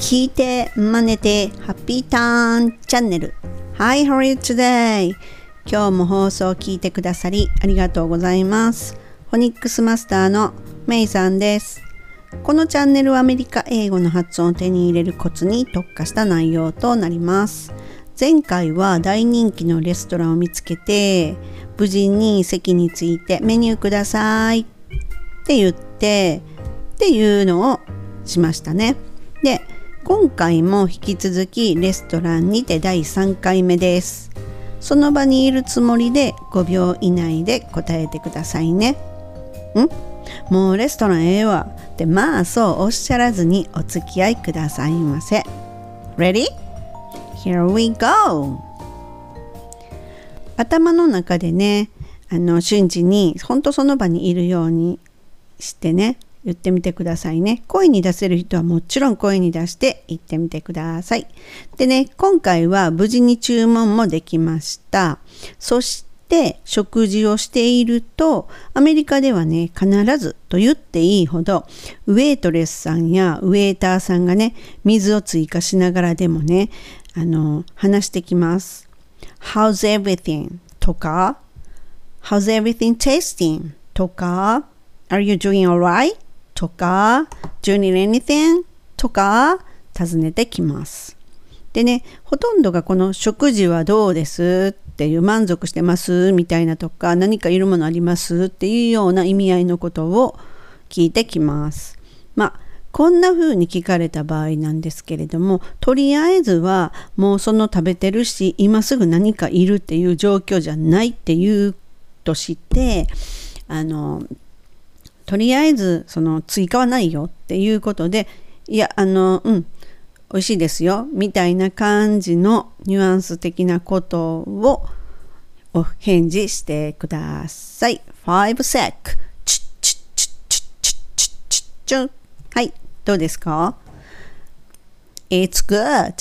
聞いて、真似て、ハッピーターンチャンネル。Hi, how are you today? 今日も放送を聞いてくださりありがとうございます。フォニックスマスターのメイさんです。このチャンネルはアメリカ英語の発音を手に入れるコツに特化した内容となります。前回は大人気のレストランを見つけて、無事に席に着いてメニューくださいって言って、っていうのをしましたね。今回も引き続きレストランにて第3回目です。その場にいるつもりで5秒以内で答えてくださいね。ん？もうレストランええわってまあそうおっしゃらずにお付き合いくださいませ。Ready? Here we go! 頭の中でねあの瞬時に本当その場にいるようにしてね言ってみてくださいね。声に出せる人はもちろん声に出して言ってみてください。でね、今回は無事に注文もできました。そして食事をしていると、アメリカではね、必ずと言っていいほど、ウェイトレスさんやウェイターさんがね、水を追加しながらでもね、あの、話してきます。How's everything? とか、How's everything tasting? とか、Are you doing alright? とか、Do you need anything? とか、尋ねてきます。でね、ほとんどがこの食事はどうですっていう満足してますみたいなとか、何かいるものありますっていうような意味合いのことを聞いてきます。まあこんな風に聞かれた場合なんですけれどもとりあえずはもうその食べてるし今すぐ何かいるっていう状況じゃないっていうとしてあのとりあえずその追加はないよっていうことでいやあのうん美味しいですよみたいな感じのニュアンス的なことをお返事してください。5 sec チッチッチッチッチッチッチッチッはい、どうですか ?It's good.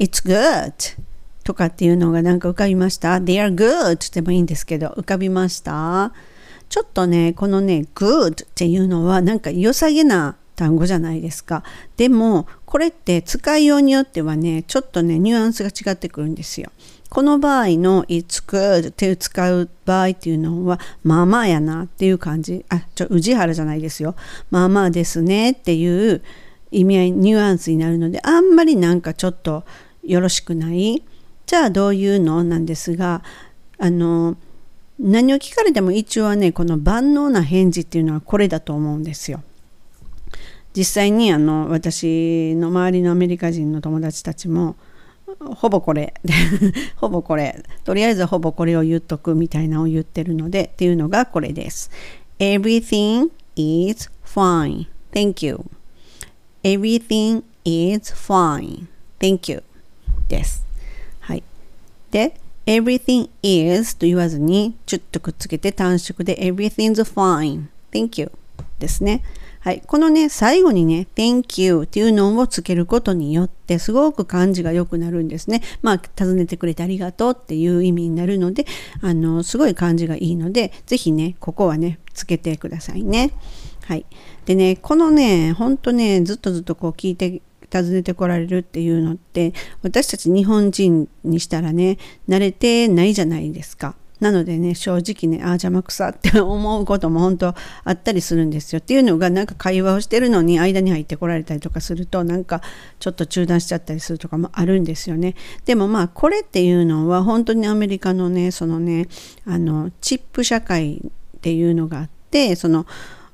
It's good. とかっていうのがなんか浮かびました ?They are good でもいいんですけど浮かびました？ちょっとね、このね、good っていうのはなんか良さげな単語じゃないですか。でも、これって使いようによってはね、ちょっとね、ニュアンスが違ってくるんですよ。この場合の It's good って使う場合っていうのは、まあまあやなっていう感じ。あ、ちょ、宇治原じゃないですよ。まあまあですねっていう意味合い、ニュアンスになるので、あんまりなんかちょっとよろしくない。じゃあどういうのなんですが、あの、何を聞かれても一応はねこの万能な返事っていうのはこれだと思うんですよ。実際にあの私の周りのアメリカ人の友達たちもほぼこれ ほぼこれとりあえずほぼこれを言っとくみたいなのを言ってるのでっていうのがこれです。Everything is fine. Thank you. Everything is fine. Thank you. です。はい。で everything is と言わずにちょっとくっつけて短縮で everything's fine. Thank you ですね。はい。このね、最後にね、thank you っていうのをつけることによってすごく感じが良くなるんですね。まあ、尋ねてくれてありがとうっていう意味になるので、あの、すごい感じがいいので、ぜひね、ここはね、つけてくださいね。はい。でね、このね、ほんとね、ずっとずっとこう聞いて訪ねてこられるっていうのって私たち日本人にしたらね慣れてないじゃないですか。なのでね正直ねああ邪魔くさって 思うことも本当あったりするんですよ。っていうのがなんか会話をしてるのに間に入ってこられたりとかするとなんかちょっと中断しちゃったりするとかもあるんですよね。でもまあこれっていうのは本当にアメリカのねそのねあのチップ社会っていうのがあってその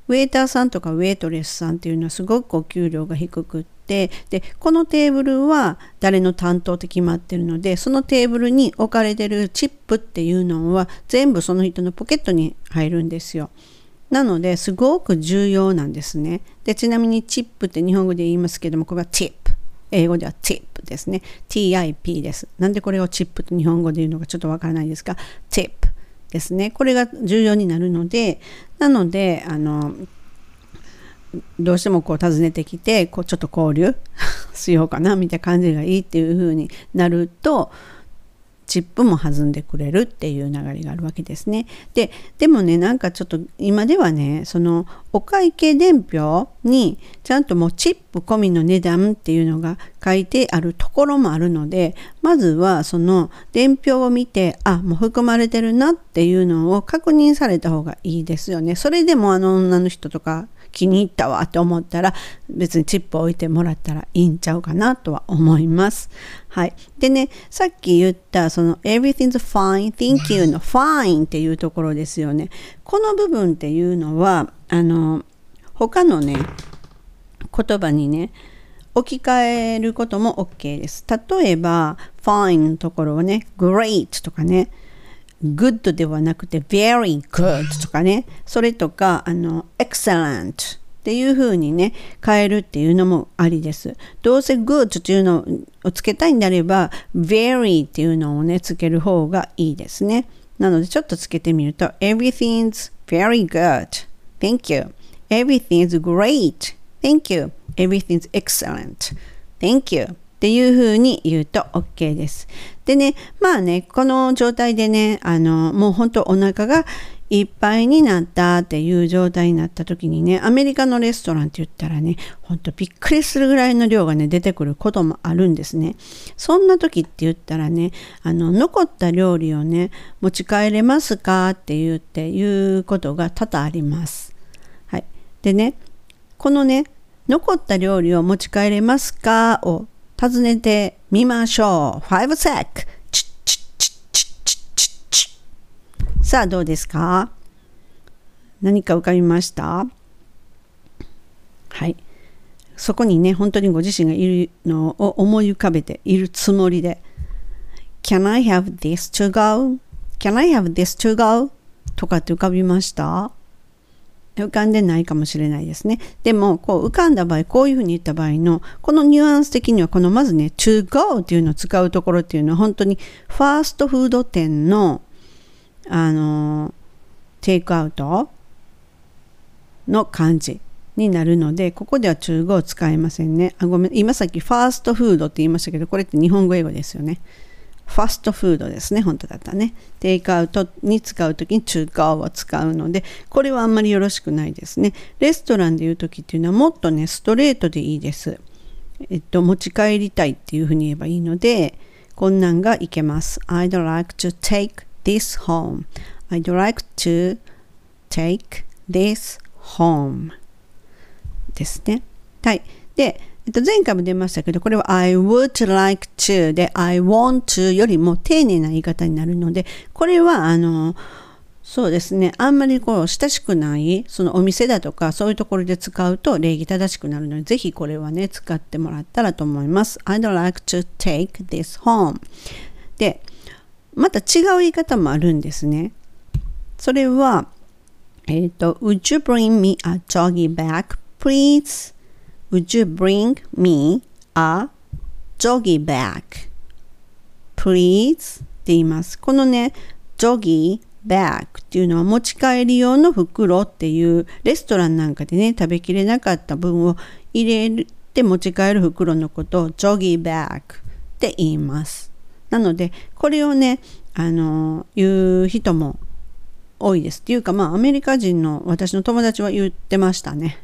ウェイターさんとかウェイトレスさんっていうのはすごくお給料が低くってでこのテーブルは誰の担当って決まってるのでそのテーブルに置かれてるチップっていうのは全部その人のポケットに入るんですよ。なのですごく重要なんですね。でちなみにチップって日本語で言いますけどもこれはチップ。英語ではチップですね。TIP です。なんでこれをチップと日本語で言うのかちょっとわからないですが、チップですね。これが重要になるので、なので、あの、どうしてもこう訪ねてきて、こうちょっと交流 しようかなみたいな感じがいいっていう風になると、チップも弾んでくれるっていう流れがあるわけですね。ででもねなんかちょっと今ではねそのお会計伝票にちゃんともうチップ込みの値段っていうのが書いてあるところもあるのでまずはその伝票を見てあもう含まれてるなっていうのを確認された方がいいですよね。それでもあの女の人とか気に入ったわって思ったら別にチップ置いてもらったらいいんちゃうかなとは思います。はい。でね、さっき言ったその everything's fine, thank you の fine っていうところですよね。この部分っていうのはあの他のね言葉にね置き換えることも OK です。例えば fine のところをね great とかね good ではなくて very good とかね、それとか、あの、excellent っていう風にね、変えるっていうのもありです。どうせ good っていうのをつけたいんであれば、very っていうのをね、つける方がいいですね。なので、ちょっとつけてみると、everything's very good. Thank you. Everything's great. Thank you. Everything's excellent. Thank you. っていう風に言うと OK です。でね、まあね、この状態でね、あの、もう本当お腹がいっぱいになったっていう状態になった時にね、アメリカのレストランって言ったらね、ほんとびっくりするぐらいの量がね、出てくることもあるんですね。そんな時って言ったらね、あの、残った料理をね、持ち帰れますかって言って言うことが多々あります。はい。でね、このね、残った料理を持ち帰れますかを尋ねてみましょう。5 sec! さあどうですか？何か浮かびました？はい。そこにね、本当にご自身がいるのを思い浮かべているつもりで Can I have this to go?Can I have this to go? とかって浮かびました？浮かんでないかもしれないですね。でも、こう浮かんだ場合、こういうふうに言った場合の、このニュアンス的には、このまずね、to go っていうのを使うところっていうのは、本当にファーストフード店の、あの、テイクアウトの感じになるので、ここでは to go 使えませんね。あ、ごめん、今さっきファーストフードって言いましたけど、これって日本語英語ですよね。ファストフードですね、本当だったね。テイクアウトに使うときに中華を使うので、これはあんまりよろしくないですね。レストランでいうときっていうのはもっとね、ストレートでいいです。えっと、持ち帰りたいっていうふうに言えばいいので、こんなんがいけます。I'd like to take this home. I'd like to take this home. ですね。はい。で、えっと、前回も出ましたけど、これは I would like to で I want to よりも丁寧な言い方になるので、これはあの、そうですね。あんまりこう親しくない、そのお店だとかそういうところで使うと礼儀正しくなるので、ぜひこれはね、使ってもらったらと思います。I'd like to take this home. で、また違う言い方もあるんですね。それは、えっ、ー、と、Would you bring me a doggy bag, please? Would you bring me a joggy bag? Please? って言います。このね、joggy bag っていうのは持ち帰り用の袋っていうレストランなんかでね、食べきれなかった分を入れて持ち帰る袋のことを joggy bag って言います。なので、これをね、あの、言う人も多いです。っていうか、まあ、アメリカ人の私の友達は言ってましたね。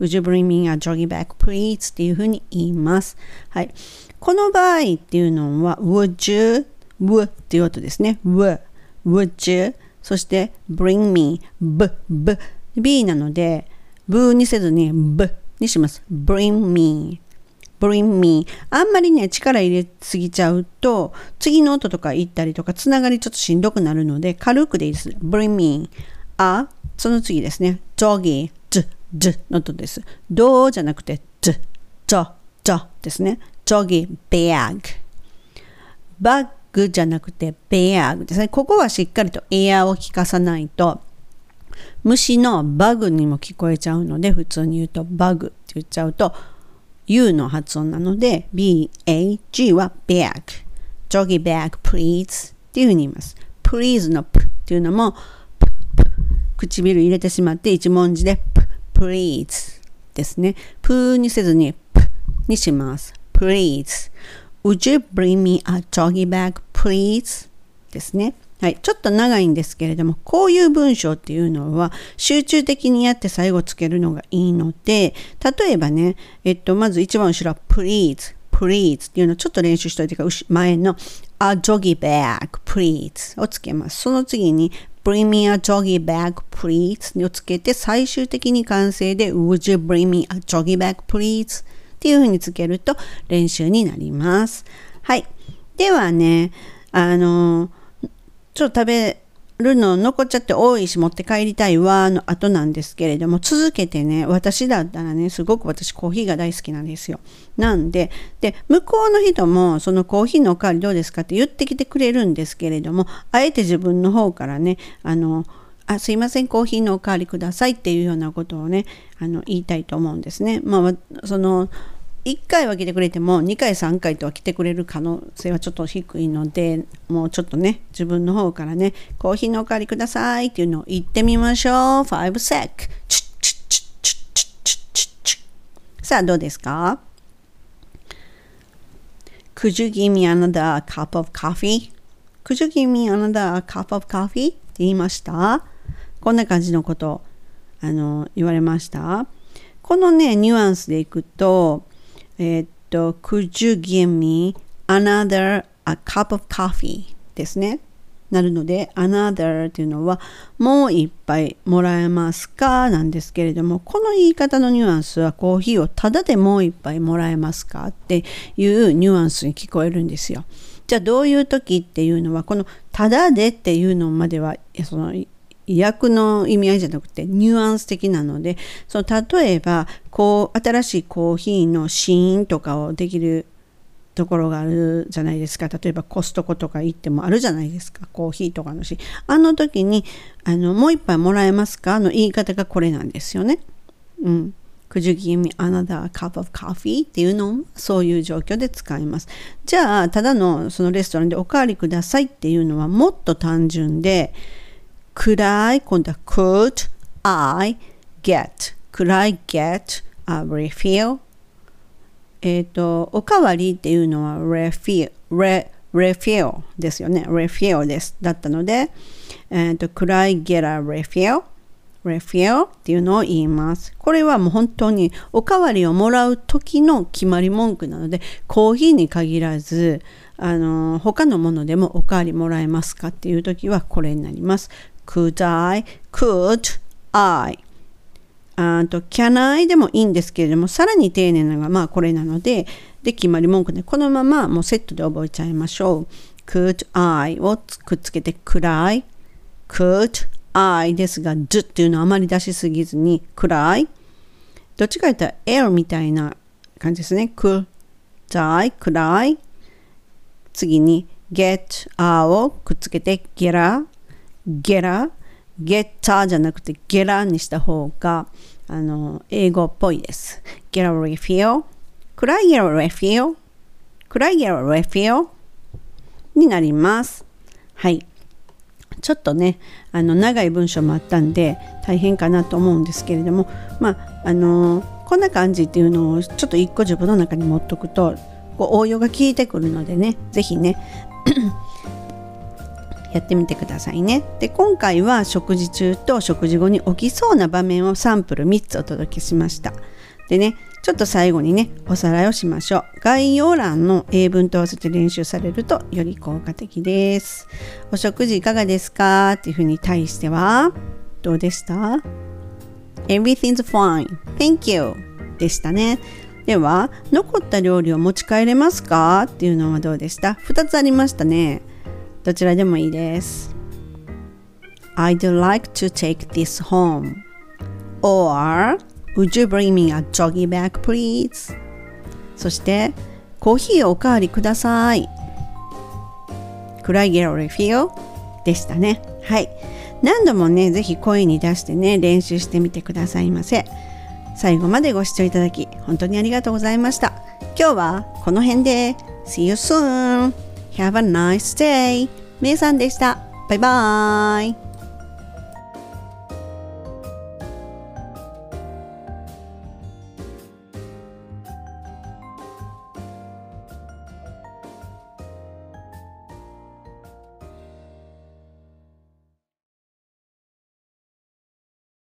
Would you bring me a joggy bag, please? っていうふうに言います。はい。この場合っていうのは、would you, would っていう音ですね。would, would you, そして bring me, b, b, b なので、ブーにせずに b にします。bring me, bring me あんまりね力入れすぎちゃうと次の音とか言ったりとかつながりちょっとしんどくなるので軽くでいいです bring me あその次ですね doggy joggy ジの音です。どうじゃなくて、ジ、ジョ、ジョですね。ジョギ、ベアグ。バッグじゃなくて、ベアグですね。ここはしっかりとエアを聞かさないと、虫のバグにも聞こえちゃうので、普通に言うとバグって言っちゃうと、U の発音なので、B-A-G は bag。ジョギ bag please っていうふうに言います。please の p っていうのも、唇入れてしまって一文字で please ですね。プーにせずに p にします。please. Would you bring me a doggy bag, please? ですね。はい、ちょっと長いんですけれども、こういう文章っていうのは集中的にやって最後つけるのがいいので、例えばね、えっと、まず一番後ろは please, please っていうのをちょっと練習しといてか、前の a joggy bag, please をつけます。その次に bring me a joggy bag, please をつけて、最終的に完成で would you bring me a joggy bag, please っていう風につけると練習になります。はい。ではね、あのちょっと食べるの残っちゃって多いし持って帰りたいわの後なんですけれども続けてね私だったらねすごく私コーヒーが大好きなんですよ。なんでで向こうの人もそのコーヒーのおかわりどうですかって言ってきてくれるんですけれどもあえて自分の方からねあのあすいませんコーヒーのおかわりくださいっていうようなことをねあの言いたいと思うんですね。まあその1回は来てくれても2回3回とは来てくれる可能性はちょっと低いのでもうちょっとね自分の方からねコーヒーのおかわりくださいっていうのを言ってみましょう5 sec さあどうですか Could you give me another cup of coffee? Could you give me another cup of coffee? って言いましたこんな感じのことあの言われましたこのねニュアンスでいくとえっと、Could you give me another a cup of coffee? ですね。なるので、another っていうのは、もう一杯もらえますか？なんですけれども、この言い方のニュアンスは、コーヒーをただでもう一杯もらえますか？っていうニュアンスに聞こえるんですよ。じゃあどういう時っていうのは、このただでっていうのまでは、その意訳の意味合いじゃなくてニュアンス的なのでその例えばこう新しいコーヒーの試飲とかをできるところがあるじゃないですか例えばコストコとか行ってもあるじゃないですかコーヒーとかのしあの時にあのもう一杯もらえますか？の言い方がこれなんですよね。うん Could you give me another cup of coffee? っていうのもそういう状況で使います。じゃあ、ただのそのレストランでおかわりくださいっていうのはもっと単純で、could I 今度は could I get could I get a refill? えっ、とおかわりっていうのは refill ですよね refill ですだったので、えーと、could I get a refill? refill っていうのを言います。これはもう本当におかわりをもらう時の決まり文句なのでコーヒーに限らずあの他のものでもおかわりもらえますかっていう時はこれになります。Could I, could I と can I でもいいんですけれどもさらに丁寧なのがまあこれなのでで決まり文句でこのままもうセットで覚えちゃいましょう。could I をくっつけて could I could I ですが d っていうのはあまり出しすぎずに could I どっちか言ったら L みたいな感じですね。could I could I 次に get a をくっつけて get a ゲラゲッターじゃなくてゲラにした方があの英語っぽいです。Get a refill? Could I get a refill? Could I get a refill? になります。はい。ちょっとね、あの長い文章もあったんで大変かなと思うんですけれども、まあ、あのこんな感じっていうのをちょっと一個自分の中に持っとくと、こう応用が効いてくるのでね、ぜひね、やってみてくださいね。で今回は食事中と食事後に起きそうな場面をサンプル3つお届けしました。でねちょっと最後にねおさらいをしましょう。概要欄の英文と合わせて練習されるとより効果的です。お食事いかがですか？っていうふうに対してはどうでした ?Everything's fine. Thank you. でしたね。では残った料理を持ち帰れますか？っていうのはどうでした ?2 つありましたね。どちらでもいいです。I'd like to take this home. Or, would you bring me a joggy bag, please? そして、コーヒーをおかわりください。Could I get a refill? でしたね。はい。何度もね、ぜひ声に出してね、練習してみてくださいませ。最後までご視聴いただき、本当にありがとうございました。今日はこの辺で。See you soon! Have a nice day! めいさんでした。バイバーイ